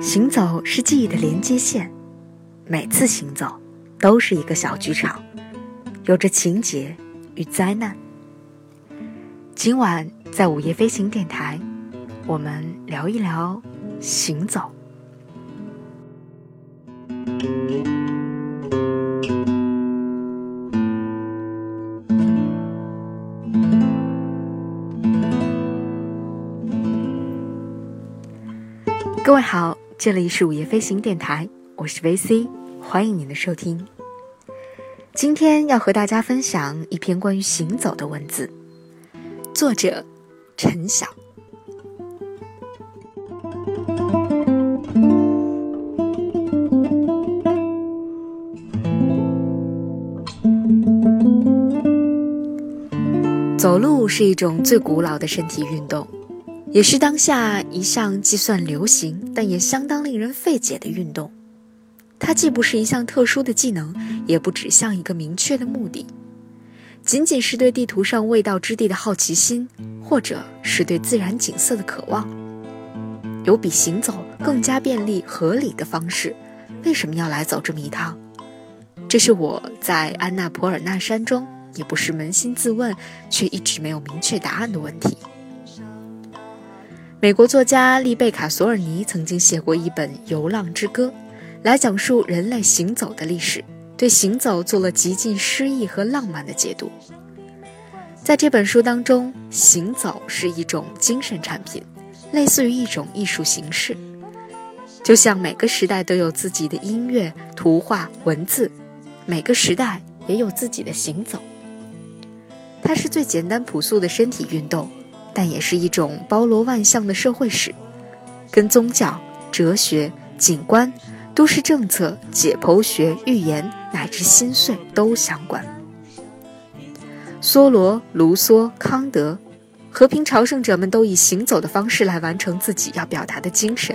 行走是记忆的连接线，每次行走都是一个小剧场，有着情节与灾难。今晚在午夜飞行电台，我们聊一聊行走。位好。这里是午夜飞行电台，我是 VC，欢迎您的收听。今天要和大家分享一篇关于行走的文字，作者陈晓。走路是一种最古老的身体运动。也是当下一项计算流行，但也相当令人费解的运动。它既不是一项特殊的技能，也不指向一个明确的目的，仅仅是对地图上未到之地的好奇心，或者是对自然景色的渴望。有比行走更加便利合理的方式，为什么要来走这么一趟？这是我在安纳普尔纳山中也不是扪心自问，却一直没有明确答案的问题。美国作家丽贝卡·索尔尼曾经写过一本《游浪之歌》，来讲述人类行走的历史，对行走做了极尽诗意和浪漫的解读。在这本书当中，行走是一种精神产品，类似于一种艺术形式，就像每个时代都有自己的音乐、图画、文字，每个时代也有自己的行走。它是最简单朴素的身体运动。但也是一种包罗万象的社会史，跟宗教、哲学、景观、都市政策、解剖学、预言乃至心碎都相关。梭罗、卢梭、康德，和平朝圣者们都以行走的方式来完成自己要表达的精神。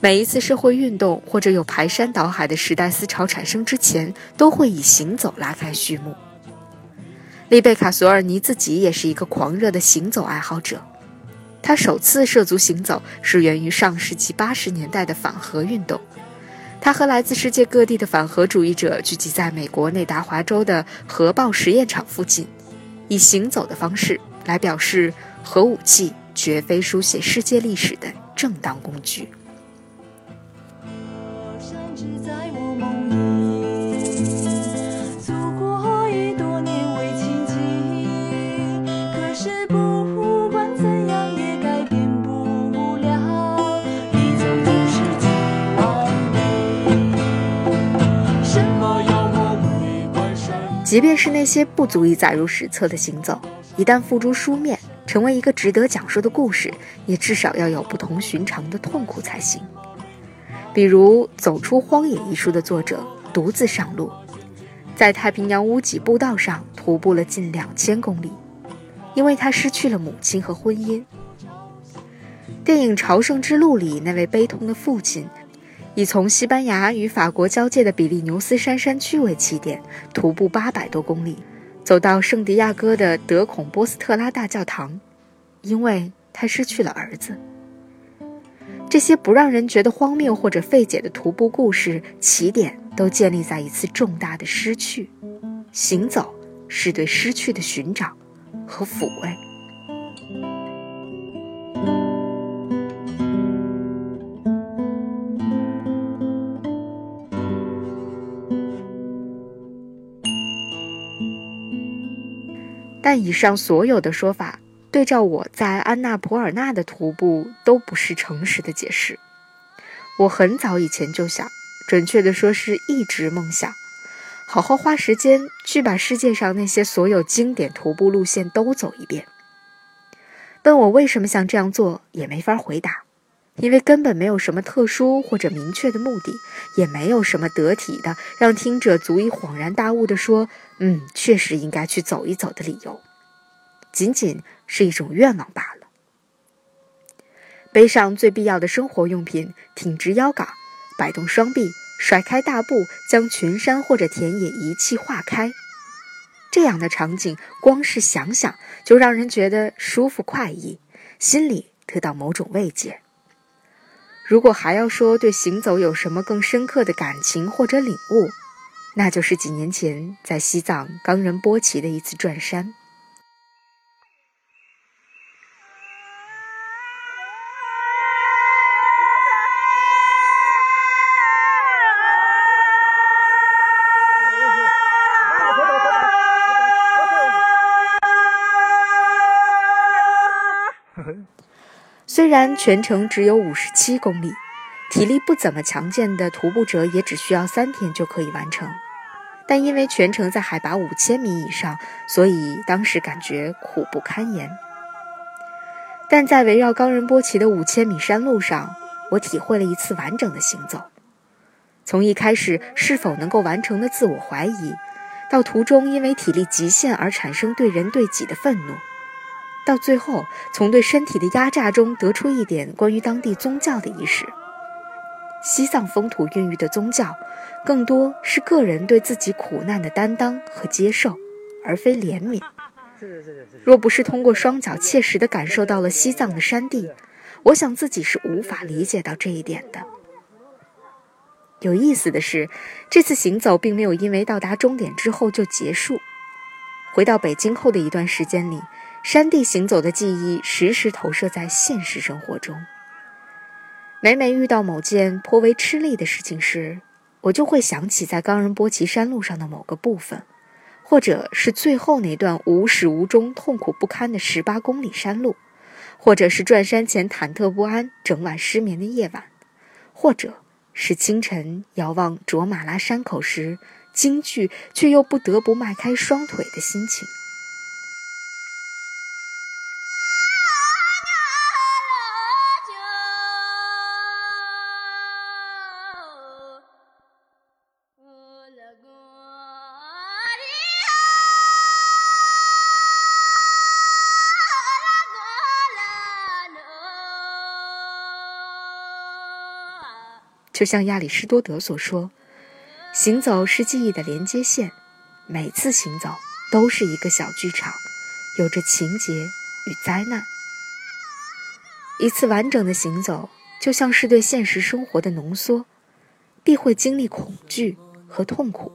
每一次社会运动或者有排山倒海的时代思潮产生之前，都会以行走拉开序幕。丽贝卡·索尔尼自己也是一个狂热的行走爱好者。他首次涉足行走是源于上世纪八十年代的反核运动。他和来自世界各地的反核主义者聚集在美国内达华州的核爆实验场附近，以行走的方式来表示核武器绝非书写世界历史的正当工具。即便是那些不足以载入史册的行走，一旦付诸书面，成为一个值得讲述的故事，也至少要有不同寻常的痛苦才行。比如《走出荒野》一书的作者独自上路，在太平洋屋脊步道上徒步了近两千公里，因为他失去了母亲和婚姻。电影《朝圣之路》里那位悲痛的父亲。以从西班牙与法国交界的比利牛斯山山区为起点，徒步八百多公里，走到圣地亚哥的德孔波斯特拉大教堂，因为他失去了儿子。这些不让人觉得荒谬或者费解的徒步故事，起点都建立在一次重大的失去。行走是对失去的寻找和抚慰。但以上所有的说法，对照我在安娜普尔纳的徒步，都不是诚实的解释。我很早以前就想，准确的说是一直梦想，好好花时间去把世界上那些所有经典徒步路线都走一遍。问我为什么想这样做，也没法回答，因为根本没有什么特殊或者明确的目的，也没有什么得体的让听者足以恍然大悟的说。嗯，确实应该去走一走的理由，仅仅是一种愿望罢了。背上最必要的生活用品，挺直腰杆，摆动双臂，甩开大步，将群山或者田野一气化开。这样的场景，光是想想就让人觉得舒服快意，心里得到某种慰藉。如果还要说对行走有什么更深刻的感情或者领悟，那就是几年前在西藏冈仁波齐的一次转山。虽然全程只有五十七公里，体力不怎么强健的徒步者也只需要三天就可以完成，但因为全程在海拔五千米以上，所以当时感觉苦不堪言。但在围绕冈仁波齐的五千米山路上，我体会了一次完整的行走。从一开始是否能够完成的自我怀疑，到途中因为体力极限而产生对人对己的愤怒。到最后，从对身体的压榨中得出一点关于当地宗教的意识。西藏风土孕育的宗教，更多是个人对自己苦难的担当和接受，而非怜悯。若不是通过双脚切实地感受到了西藏的山地，我想自己是无法理解到这一点的。有意思的是，这次行走并没有因为到达终点之后就结束。回到北京后的一段时间里。山地行走的记忆时时投射在现实生活中。每每遇到某件颇为吃力的事情时，我就会想起在冈仁波齐山路上的某个部分，或者是最后那段无始无终、痛苦不堪的十八公里山路，或者是转山前忐忑不安、整晚失眠的夜晚，或者是清晨遥望卓玛拉山口时惊惧却又不得不迈开双腿的心情。就像亚里士多德所说，行走是记忆的连接线，每次行走都是一个小剧场，有着情节与灾难。一次完整的行走，就像是对现实生活的浓缩，必会经历恐惧和痛苦，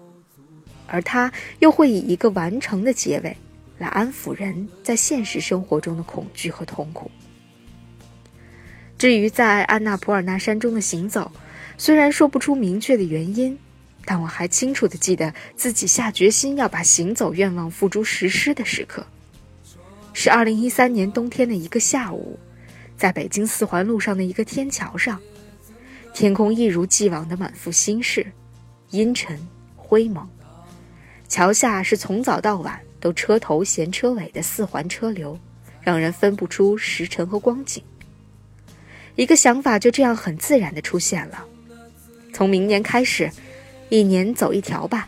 而它又会以一个完成的结尾，来安抚人在现实生活中的恐惧和痛苦。至于在安纳普尔纳山中的行走，虽然说不出明确的原因，但我还清楚地记得自己下决心要把行走愿望付诸实施的时刻，是二零一三年冬天的一个下午，在北京四环路上的一个天桥上，天空一如既往的满腹心事，阴沉灰蒙，桥下是从早到晚都车头衔车尾的四环车流，让人分不出时辰和光景。一个想法就这样很自然地出现了。从明年开始，一年走一条吧，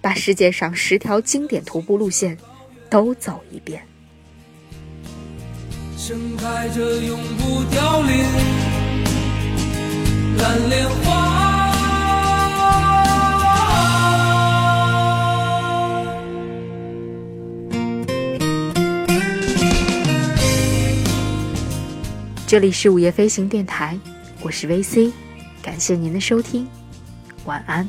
把世界上十条经典徒步路线都走一遍。盛开着永不凋零蓝莲花。这里是午夜飞行电台，我是 VC。感谢您的收听，晚安。